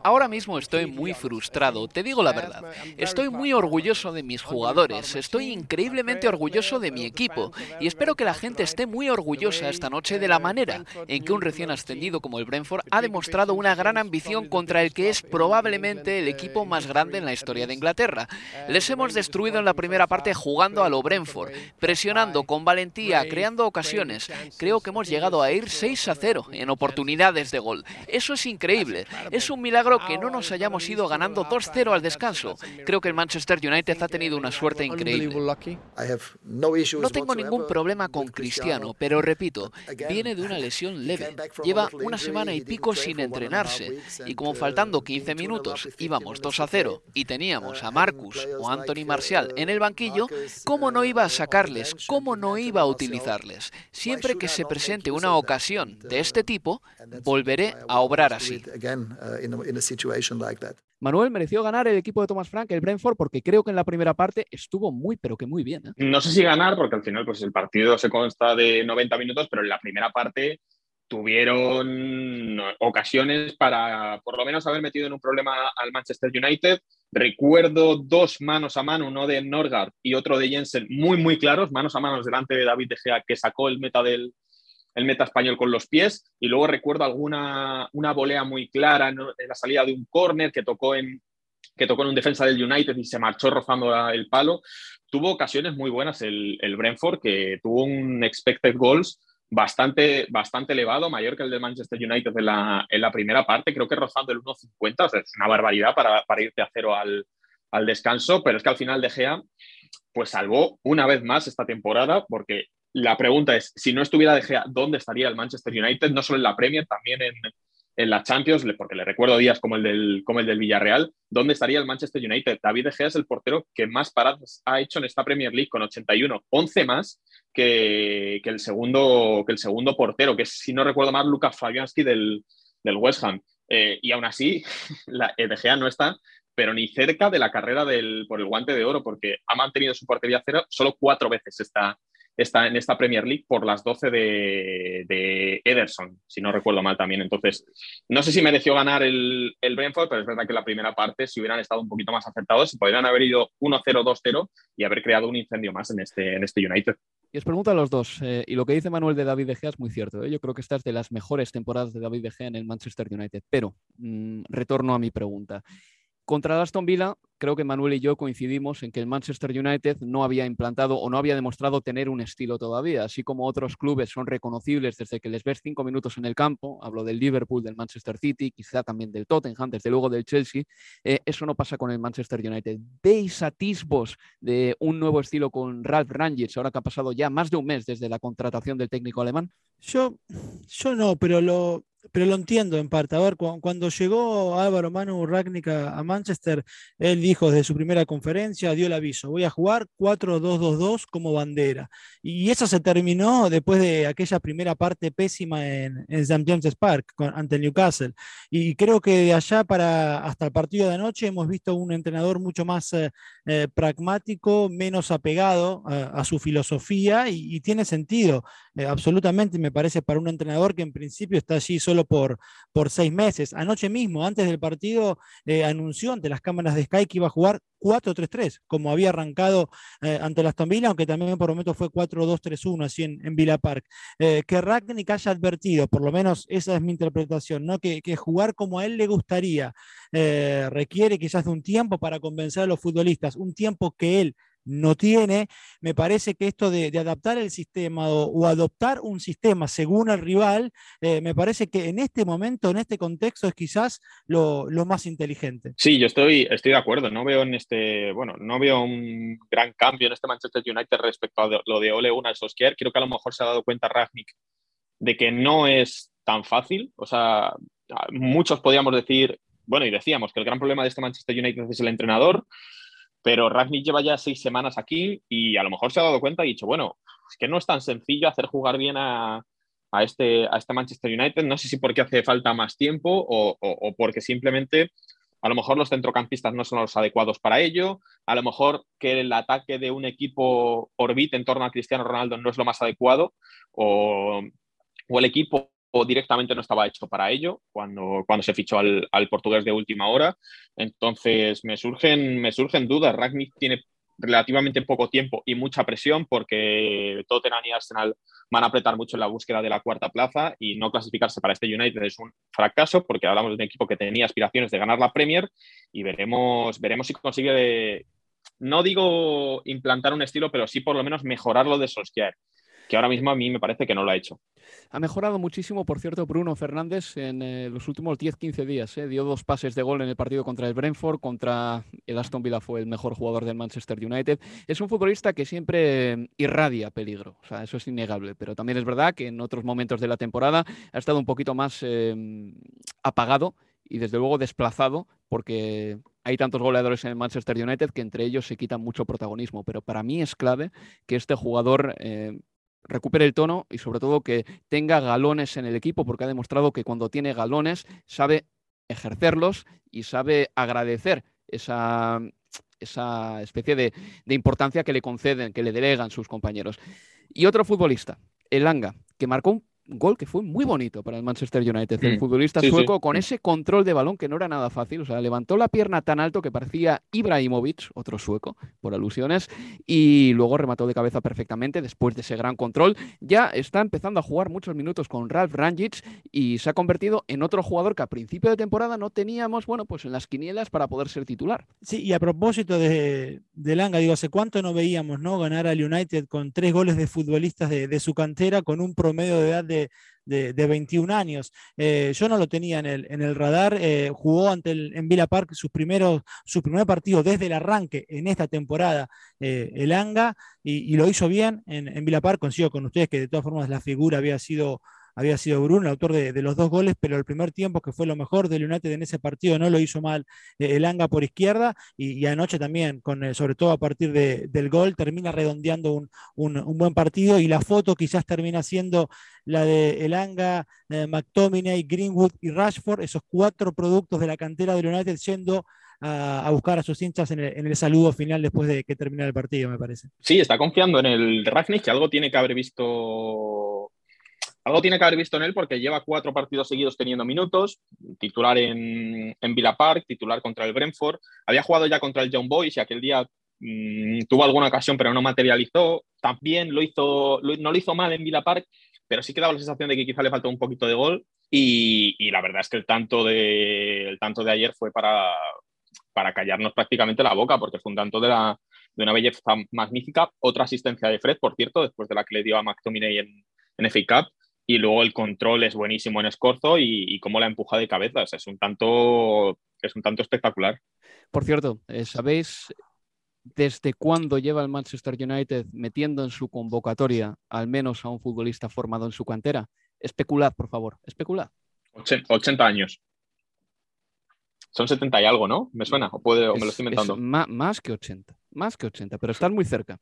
Ahora mismo estoy muy frustrado, te digo la verdad. Estoy muy orgulloso de mis jugadores, estoy increíblemente orgulloso de mi equipo y espero que la gente esté muy orgullosa esta noche de la manera en que un recién ascendido como el Brentford ha demostrado una gran ambición contra el que es probablemente el equipo más grande en la historia de Inglaterra. Les hemos destruido en la primera parte jugando a lo Brentford, presionando con valentía, creando ocasiones. Creo que hemos llegado a ir 6 a 0 en oportunidades de gol. Eso es increíble. Es un milagro que no nos hayamos ido ganando 2-0 al descanso. Creo que el Manchester United ha tenido una suerte increíble. No tengo ningún problema con Cristiano, pero repito, viene de una lesión leve. Lleva una semana y pico sin entrenarse. Y como faltando 15 minutos íbamos 2 a 0 y teníamos a Marcus o Anthony Martial en el banquillo, ¿cómo no iba a sacarles? ¿Cómo no iba a utilizarles? Siempre que se presente una ocasión de este tipo, volveré a obrar así. Manuel mereció ganar el equipo de Thomas Frank, el Brentford, porque creo que en la primera parte estuvo muy, pero que muy bien. ¿eh? No sé si ganar, porque al final pues, el partido se consta de 90 minutos, pero en la primera parte tuvieron ocasiones para por lo menos haber metido en un problema al Manchester United. Recuerdo dos manos a mano, uno de Norgard y otro de Jensen, muy, muy claros, manos a manos delante de David De Gea, que sacó el meta del, el meta español con los pies y luego recuerdo alguna una volea muy clara en, la salida de un córner que tocó en que tocó en un defensa del United y se marchó rozando el palo. Tuvo ocasiones muy buenas el, Brentford, que tuvo un expected goals bastante, bastante elevado, mayor que el de Manchester United en la, primera parte, creo que rozando el 1.50, o es una barbaridad para, para irte a cero al, al, descanso, pero es que al final De Gea pues salvó una vez más esta temporada, porque la pregunta es, si no estuviera De Gea, ¿dónde estaría el Manchester United? No solo en la Premier, también en, en la Champions, porque le recuerdo días como el del, como el del Villarreal, ¿dónde estaría el Manchester United? David De Gea es el portero que más paradas ha hecho en esta Premier League con 81, 11 más que, el, segundo, que el segundo portero, que es, si no recuerdo mal, Lucas Fabianski del, del West Ham. Eh, y aún así, la, De Gea no está pero ni cerca de la carrera del, por el guante de oro, porque ha mantenido su portería cero solo cuatro veces esta, está en esta Premier League por las 12 de, Ederson, si no recuerdo mal también. Entonces, no sé si mereció ganar el, el Brentford, pero es verdad que la primera parte, si hubieran estado un poquito más acertados, podrían haber ido 1-0, 2-0 y haber creado un incendio más en este, en este United. Y os pregunto a los dos, eh, y lo que dice Manuel de David De Gea es muy cierto. ¿eh? Yo creo que esta es de las mejores temporadas de David De Gea en el Manchester United. Pero, mm, retorno a mi pregunta. Contra Aston Villa, creo que Manuel y yo coincidimos en que el Manchester United no había implantado o no había demostrado tener un estilo todavía, así como otros clubes son reconocibles desde que les ves cinco minutos en el campo, hablo del Liverpool, del Manchester City, quizá también del Tottenham, desde luego del Chelsea, eh, eso no pasa con el Manchester United. ¿Veis atisbos de un nuevo estilo con Ralf Rangers, ahora que ha pasado ya más de un mes desde la contratación del técnico alemán? Yo, yo no, pero lo, pero lo entiendo en parte. A ver, cuando llegó Álvaro Manu Ragnick a, Manchester, él dijo desde su primera conferencia, dio el aviso, voy a jugar 4-2-2-2 como bandera. Y eso se terminó después de aquella primera parte pésima en, en St. James's Park ante el Newcastle. Y creo que de allá para hasta el partido de anoche hemos visto un entrenador mucho más eh, eh, pragmático, menos apegado a, su filosofía y, tiene sentido, eh, absolutamente me parece para un entrenador que en principio está allí solo por, por seis meses. Anoche mismo, antes del partido, eh, anunció ante las cámaras de Sky que iba a jugar 4-3-3, como había arrancado eh, ante la Aston Villa, aunque también por momento fue 4-2-3-1 así en, en Villa Park. Eh, que Ragnick haya advertido, por lo menos esa es mi interpretación, ¿no? que, que jugar como a él le gustaría requiere quizás de un tiempo para convencer a los futbolistas, un tiempo que él no tiene, me parece que esto de, adaptar el sistema o, adoptar un sistema según el rival, eh, me parece que en este momento, en este contexto, es quizás lo, más inteligente. Sí, yo estoy, estoy de acuerdo. No veo este, bueno, no veo un gran cambio en este Manchester United respecto a lo de Ole Gunnar Solskjaer. Creo que a lo mejor se ha dado cuenta Ragnick de que no es tan fácil. O sea, muchos podríamos decir, bueno, y decíamos que el gran problema de este Manchester United es el entrenador. Pero Ragnick lleva ya seis semanas aquí y a lo mejor se ha dado cuenta y dicho, bueno, es que no es tan sencillo hacer jugar bien a, este, a este Manchester United. No sé si porque hace falta más tiempo o, o, porque simplemente a lo mejor los centrocampistas no son los adecuados para ello, a lo mejor que el ataque de un equipo orbite en torno a Cristiano Ronaldo no es lo más adecuado, o, o el equipo o directamente no estaba hecho para ello cuando, cuando se fichó al, portugués de última hora. Entonces me surgen, me surgen dudas. Ragnick tiene relativamente poco tiempo y mucha presión porque Tottenham y Arsenal van a apretar mucho en la búsqueda de la cuarta plaza y no clasificarse para este United es un fracaso porque hablamos de un equipo que tenía aspiraciones de ganar la Premier y veremos, veremos si consigue, no digo implantar un estilo, pero sí por lo menos mejorarlo de Solskjaer que ahora mismo a mí me parece que no lo ha hecho. Ha mejorado muchísimo, por cierto, Bruno Fernández en eh, los últimos 10-15 días. Eh. Dio dos pases de gol en el partido contra el Brentford, contra el Aston Villa fue el mejor jugador del Manchester United. Es un futbolista que siempre irradia peligro, o sea, eso es innegable, pero también es verdad que en otros momentos de la temporada ha estado un poquito más em, apagado y desde luego desplazado porque hay tantos goleadores en el Manchester United que entre ellos se quitan mucho protagonismo, pero para mí es clave que este jugador eh, recupere el tono y sobre todo que tenga galones en el equipo, porque ha demostrado que cuando tiene galones sabe ejercerlos y sabe agradecer esa, esa especie de, de, importancia que le conceden, que le delegan sus compañeros. Y otro futbolista, el Anga, que marcó un gol que fue muy bonito para el Manchester United. El mm. futbolista sueco con ese control de balón que no era nada fácil. O sea, levantó la pierna tan alto que parecía Ibrahimovic, otro sueco, por alusiones, y luego remató de cabeza perfectamente después de ese gran control. Ya está empezando a jugar muchos minutos con Ralf Rangic y se ha convertido en otro jugador que a principio de temporada no teníamos, bueno, pues en las quinielas para poder ser titular. Sí, y a propósito de, de Langa, digo, hace cuánto no veíamos, ¿no? Ganar al United con tres goles de futbolistas de, de su cantera con un promedio de edad de de, 21 años. Eh, yo no lo tenía en el, en el radar. Eh, jugó ante el, en Villa Park su primer partido desde el arranque en esta temporada, eh, el Anga, y, lo hizo bien en, en Villa Park. Consigo con ustedes que de todas formas la figura había sido había sido Bruno, el autor de, los dos goles, pero el primer tiempo, que fue lo mejor del United en ese partido, no lo hizo mal eh, el Anga por izquierda, y, anoche también, eh, sobre todo a partir del gol, termina redondeando un, buen partido, y la foto quizás termina siendo la de Elanga, eh, McTominay, Greenwood y Rashford, esos cuatro productos de la cantera del United yendo a, buscar a sus hinchas en el, saludo final después de que termine el partido, me parece. Sí, está confiando en el Ragnick, que algo tiene que haber visto. Algo tiene que haber visto en él porque lleva cuatro partidos seguidos teniendo minutos, titular en, en Villa Park, titular contra el Brentford. Había jugado ya contra el John Boys y aquel día mm, tuvo alguna ocasión pero no materializó. También lo hizo, no lo hizo mal en Villa Park, pero sí que daba la sensación de que quizá le faltó un poquito de gol. Y, la verdad es que el tanto de, el tanto de ayer fue para, para callarnos prácticamente la boca, porque fue un tanto de una belleza magnífica. Otra asistencia de Fred, por cierto, después de la que le dio a McTominay en, en FA Cup. Y luego el control es buenísimo en Escorzo y, y cómo la empuja de cabezas. Es un tanto, es un tanto espectacular. Por cierto, eh, ¿sabéis desde cuándo lleva el Manchester United metiendo en su convocatoria al menos a un futbolista formado en su cantera? Especulad, por favor, especulad. 80 años. Son 70 y algo, ¿no? ¿Me suena? ¿O, puede, me lo estoy inventando? más que 80, más que 80, pero están muy cerca.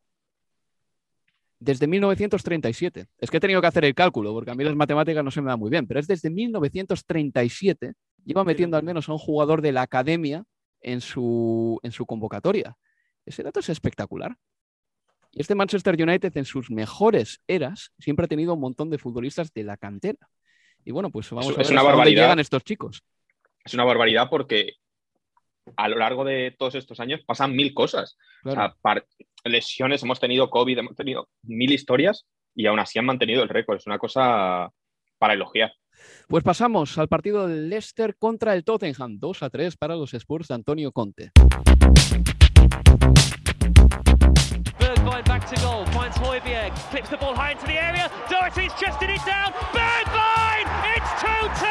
Desde 1937. Es que he tenido que hacer el cálculo, porque a mí las matemáticas no se me dan muy bien, pero es desde 1937. Lleva metiendo al menos a un jugador de la academia en su, en su convocatoria. Ese dato es espectacular. Y este Manchester United en sus mejores eras siempre ha tenido un montón de futbolistas de la cantera. Y bueno, pues vamos a ver una dónde llegan estos chicos es una barbaridad porque a lo largo de todos estos años pasan mil cosas. lesiones, hemos tenido COVID, hemos tenido mil historias y aún así han mantenido el récord. Es una cosa para elogiar. Pues pasamos al partido del Leicester contra el Tottenham. 2 a 3 para los Spurs de Antonio Conte. Back to goal, finds Hoiberg, flips the ball high into the area, Doherty's chested it down, Bergwijn! It's 2-2!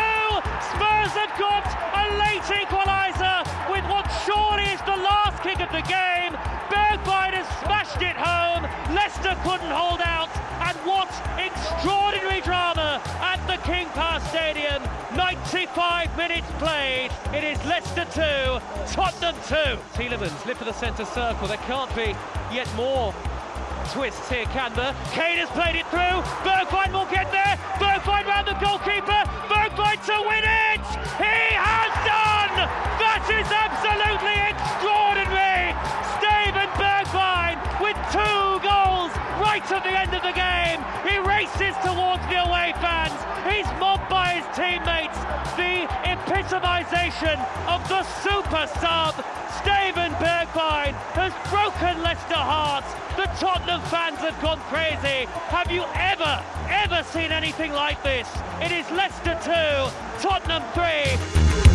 Spurs have got a late equaliser with what surely is the last kick of the game. Bergwijn has smashed it home, Leicester couldn't hold out, and what extraordinary drama at the King Power Stadium. 95 minutes played. It is Leicester 2, Tottenham 2. Tielemans lift for the centre circle. There can't be yet more twists here, can there? Kane has played it through. Bergwijn will get there. Bergwijn round the goalkeeper. Bergwijn to win it. He has done. That is absolutely extraordinary. Steven Bergwijn with two goals right at the end of the game. He races towards the away fans. He's mobbed by his teammates. The epitomisation of the super sub. Steven Bergwijn has broken Leicester hearts. The Tottenham fans have gone crazy. Have you ever, ever seen anything like this? It is Leicester 2, Tottenham 3.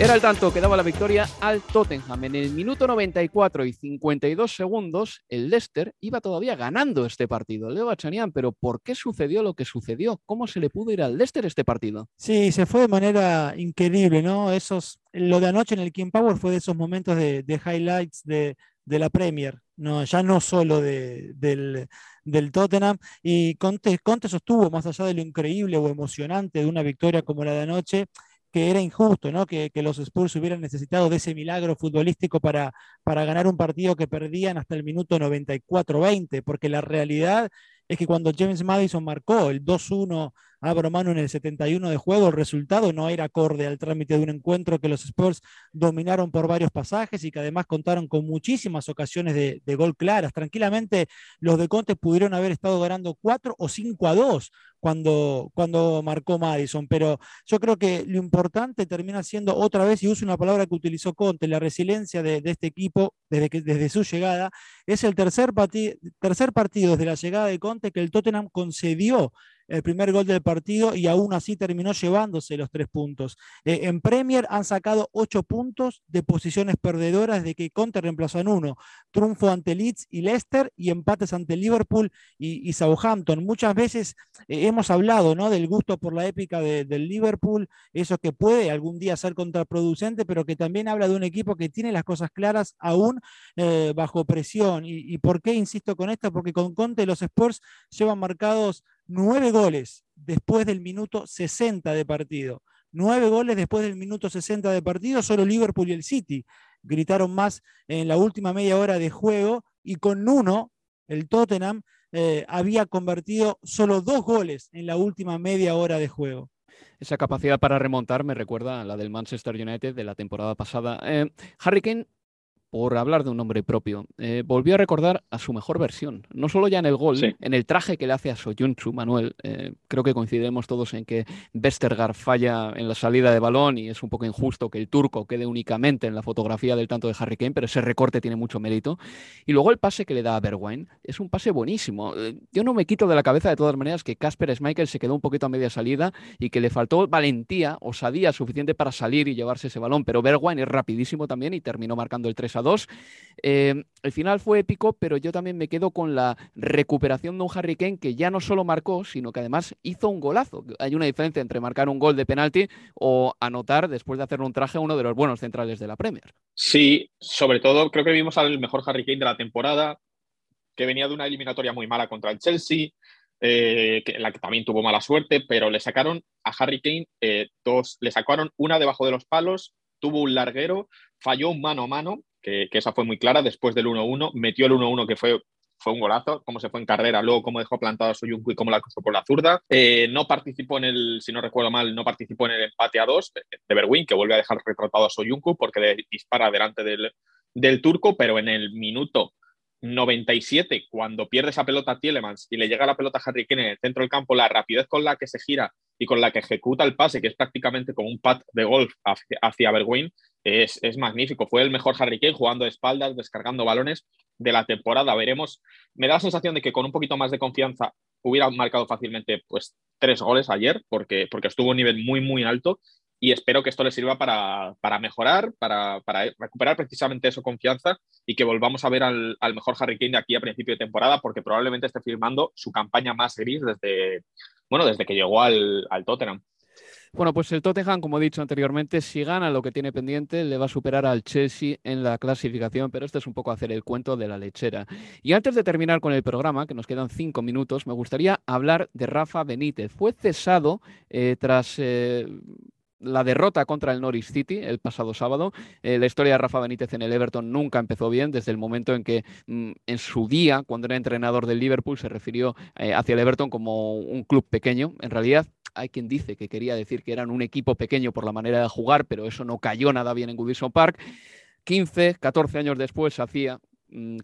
Era el tanto que daba la victoria al Tottenham. En el minuto 94 y 52 segundos, el Leicester iba todavía ganando este partido. Leo Bachanian, pero ¿por qué sucedió lo que sucedió? ¿Cómo se le pudo ir al Leicester este partido? Sí, se fue de manera increíble, ¿no? Esos, lo de anoche en el King Power fue de esos momentos de, highlights de, la Premier, no, ya no solo de, del, del, Tottenham. Y Conte, Conte sostuvo, más allá de lo increíble o emocionante de una victoria como la de anoche, que era injusto, ¿no? Que, los Spurs hubieran necesitado de ese milagro futbolístico para, para ganar un partido que perdían hasta el minuto 94-20, porque la realidad es que cuando James Madison marcó el 2-1 a Bromano en el 71 de juego, el resultado no era acorde al trámite de un encuentro que los Spurs dominaron por varios pasajes y que además contaron con muchísimas ocasiones de, gol claras. Tranquilamente los de Conte pudieron haber estado ganando 4 o 5 a 2 cuando, cuando marcó Madison, pero yo creo que lo importante termina siendo otra vez, y uso una palabra que utilizó Conte, la resiliencia de, este equipo desde, que, desde su llegada, es el tercer, tercer partido desde la llegada de Conte que el Tottenham concedió el primer gol del partido y aún así terminó llevándose los tres puntos. Eh, en Premier han sacado ocho puntos de posiciones perdedoras de que Conte reemplazó en uno. Triunfo ante Leeds y Leicester y empates ante Liverpool y, Southampton. Muchas veces eh, hemos hablado ¿no? del gusto por la épica del Liverpool, eso que puede algún día ser contraproducente, pero que también habla de un equipo que tiene las cosas claras aún eh, bajo presión. ¿Y, ¿Y por qué insisto con esto? Porque con Conte los Spurs llevan marcados nueve goles después del minuto 60 de partido. Nueve goles después del minuto 60 de partido, solo Liverpool y el City gritaron más en la última media hora de juego y con uno, el Tottenham, eh, había convertido solo dos goles en la última media hora de juego. Esa capacidad para remontar me recuerda a la del Manchester United de la temporada pasada. Eh, Harry Kane por hablar de un nombre propio, eh, volvió a recordar a su mejor versión. No solo ya en el gol, en el traje que le hace a Soyuncu, Manuel. Eh, creo que coincidimos todos en que Vestergaard falla en la salida de balón y es un poco injusto que el turco quede únicamente en la fotografía del tanto de Harry Kane, pero ese recorte tiene mucho mérito. Y luego el pase que le da a Bergwijn es un pase buenísimo. Eh, yo no me quito de la cabeza de todas maneras que Casper Schmeichel se quedó un poquito a media salida y que le faltó valentía, osadía suficiente para salir y llevarse ese balón, pero Bergwijn es rapidísimo también y terminó marcando el 3 a 2. Eh, el final fue épico, pero yo también me quedo con la recuperación de un Harry Kane que ya no solo marcó, sino que además hizo un golazo. Hay una diferencia entre marcar un gol de penalti o anotar después de hacer un traje uno de los buenos centrales de la Premier. Sí, sobre todo creo que vimos al mejor Harry Kane de la temporada, que venía de una eliminatoria muy mala contra el Chelsea. Eh, en la que también tuvo mala suerte, pero le sacaron a Harry Kane eh, dos, le sacaron una debajo de los palos, tuvo un larguero, falló un mano a mano que, esa fue muy clara después del 1-1, metió el 1-1 que fue fue un golazo, cómo se fue en carrera, luego cómo dejó plantado a Soyuncu y cómo la cruzó por la zurda. Eh, no participó en el, si no recuerdo mal, no participó en el empate a dos de Berwin, que vuelve a dejar retratado a Soyuncu porque le dispara delante del, del turco, pero en el minuto 97, cuando pierde esa pelota a Tielemans y le llega la pelota a Harry Kane en el centro del campo, la rapidez con la que se gira y con la que ejecuta el pase, que es prácticamente como un pat de golf hacia, hacia Bergwijn, es, magnífico. Fue el mejor Harry Kane jugando de espaldas, descargando balones de la temporada. Veremos. Me da la sensación de que con un poquito más de confianza hubiera marcado fácilmente pues, tres goles ayer, porque, porque estuvo un nivel muy, muy alto. Y espero que esto le sirva para, mejorar, para, recuperar precisamente esa confianza y que volvamos a ver al, mejor Harry Kane de aquí a principio de temporada, porque probablemente esté firmando su campaña más gris desde, bueno, desde que llegó al, al Tottenham. Bueno, pues el Tottenham, como he dicho anteriormente, si gana lo que tiene pendiente, le va a superar al Chelsea en la clasificación, pero este es un poco hacer el cuento de la lechera. Y antes de terminar con el programa, que nos quedan cinco minutos, me gustaría hablar de Rafa Benítez. Fue cesado eh, tras... Eh, la derrota contra el Norwich City el pasado sábado. Eh, la historia de Rafa Benítez en el Everton nunca empezó bien desde el momento en que mm, en su día, cuando era entrenador del Liverpool, se refirió hacia el Everton como un club pequeño. En realidad, hay quien dice que quería decir que eran un equipo pequeño por la manera de jugar, pero eso no cayó nada bien en Goodison Park. 15, 14 años después hacía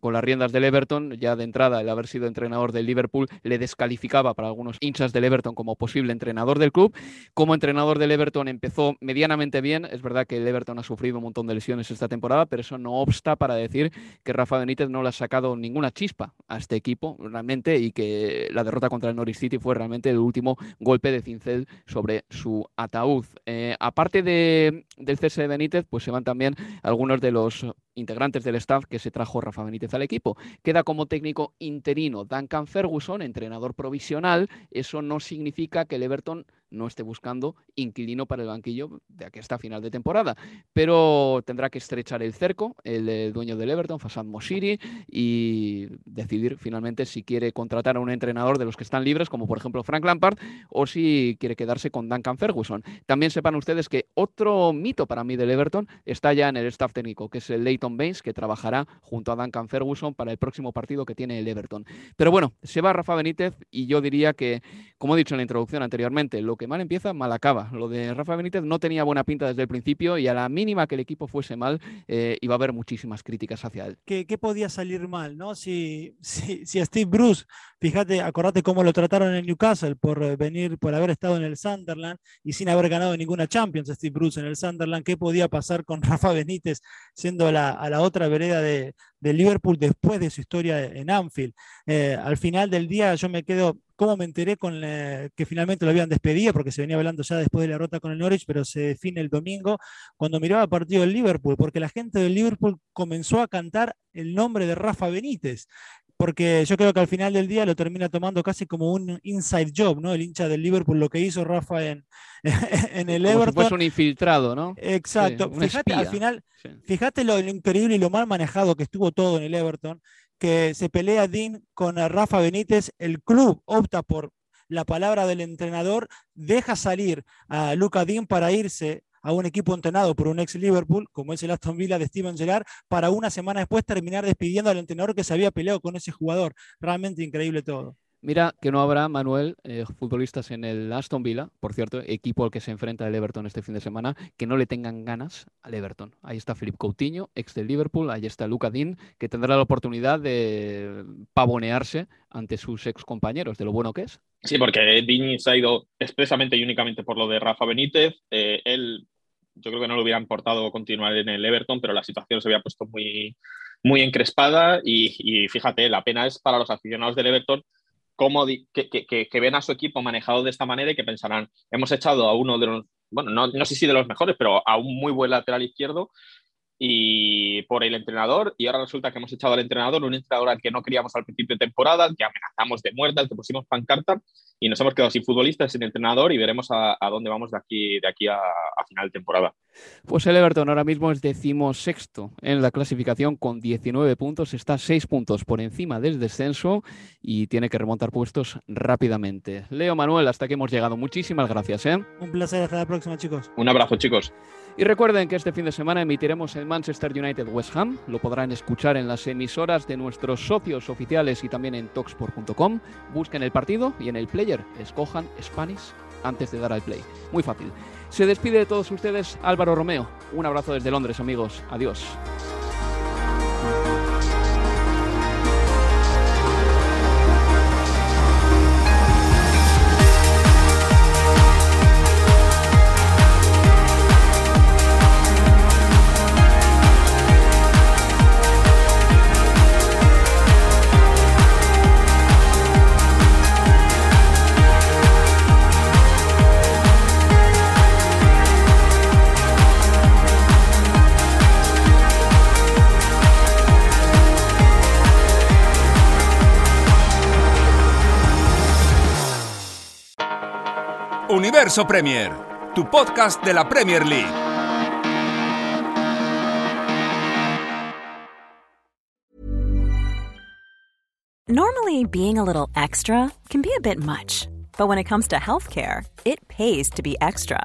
con las riendas del Everton, ya de entrada el haber sido entrenador del Liverpool le descalificaba para algunos hinchas del Everton como posible entrenador del club. Como entrenador del Everton empezó medianamente bien, es verdad que el Everton ha sufrido un montón de lesiones esta temporada, pero eso no obsta para decir que Rafa Benítez no le ha sacado ninguna chispa a este equipo realmente y que la derrota contra el Norwich City fue realmente el último golpe de cincel sobre su ataúd. Eh, aparte de, del cese de Benítez, pues se van también algunos de los integrantes del staff que se trajo Rafa Benítez al equipo. Queda como técnico interino Duncan Ferguson, entrenador provisional. Eso no significa que el Everton no esté buscando inquilino para el banquillo de aquí hasta final de temporada. Pero tendrá que estrechar el cerco el, dueño del Everton, Fasad Moshiri, y decidir finalmente si quiere contratar a un entrenador de los que están libres, como por ejemplo Frank Lampard, o si quiere quedarse con Duncan Ferguson. También sepan ustedes que otro mito para mí del Everton está ya en el staff técnico, que es el Leighton Baines, que trabajará junto a Duncan Ferguson para el próximo partido que tiene el Everton. Pero bueno, se va Rafa Benítez y yo diría que, como he dicho en la introducción anteriormente, lo que mal empieza, mal acaba. Lo de Rafa Benítez no tenía buena pinta desde el principio y a la mínima que el equipo fuese mal, eh, iba a haber muchísimas críticas hacia él. ¿Qué, podía salir mal? ¿no? Si, si, si, a Steve Bruce, fíjate, acordate cómo lo trataron en Newcastle por eh, venir, por haber estado en el Sunderland y sin haber ganado ninguna Champions, Steve Bruce en el Sunderland, ¿qué podía pasar con Rafa Benítez siendo a la otra vereda de, de Liverpool después de su historia en Anfield. Eh, al final del día yo me quedo, ¿cómo me enteré con que finalmente lo habían despedido? Porque se venía hablando ya después de la derrota con el Norwich, pero se define el domingo cuando miraba partido del Liverpool, porque la gente del Liverpool comenzó a cantar el nombre de Rafa Benítez porque yo creo que al final del día lo termina tomando casi como un inside job, ¿no? El hincha del Liverpool, lo que hizo Rafa en, en el como Everton. Si un infiltrado, ¿no? Exacto. fíjate, al final, fíjate lo, increíble y lo mal manejado que estuvo todo en el Everton, que se pelea Dean con Rafa Benítez, el club opta por la palabra del entrenador, deja salir a Luca Dean para irse a un equipo entrenado por un ex Liverpool, como es el Aston Villa de Steven Gerrard, para una semana después terminar despidiendo al entrenador que se había peleado con ese jugador. Realmente increíble todo. Mira que no habrá, Manuel, eh, futbolistas en el Aston Villa, por cierto, equipo al que se enfrenta el Everton este fin de semana, que no le tengan ganas al Everton. Ahí está Philip Coutinho, ex del Liverpool, ahí está Luca Dean, que tendrá la oportunidad de pavonearse ante sus ex compañeros, de lo bueno que es. Sí, porque Dean se ha ido expresamente y únicamente por lo de Rafa Benítez. Eh, él, yo creo que no le hubiera importado continuar en el Everton, pero la situación se había puesto muy, muy encrespada y, y fíjate, la pena es para los aficionados del Everton cómo que, ven a su equipo manejado de esta manera y que pensarán, hemos echado a uno de los, bueno, no, no sé si de los mejores, pero a un muy buen lateral izquierdo y por el entrenador y ahora resulta que hemos echado al entrenador, un entrenador al que no queríamos al principio de temporada, que amenazamos de muerte, al que pusimos pancarta y nos hemos quedado sin futbolistas, sin entrenador y veremos a, dónde vamos de aquí, de aquí a, final de temporada. Pues el Everton ahora mismo es decimosexto en la clasificación con 19 puntos, está 6 puntos por encima del descenso y tiene que remontar puestos rápidamente. Leo Manuel, hasta que hemos llegado. Muchísimas gracias. ¿eh? Un placer, hasta la próxima chicos. Un abrazo chicos. Y recuerden que este fin de semana emitiremos el Manchester United West Ham. Lo podrán escuchar en las emisoras de nuestros socios oficiales y también en talksport.com. Busquen el partido y en el player escojan Spanish antes de dar al play. Muy fácil. Se despide de todos ustedes Álvaro Romeo. Un abrazo desde Londres, amigos. Adiós. Universo Premier, tu podcast de la Premier League. Normally, being a little extra can be a bit much, but when it comes to healthcare, it pays to be extra.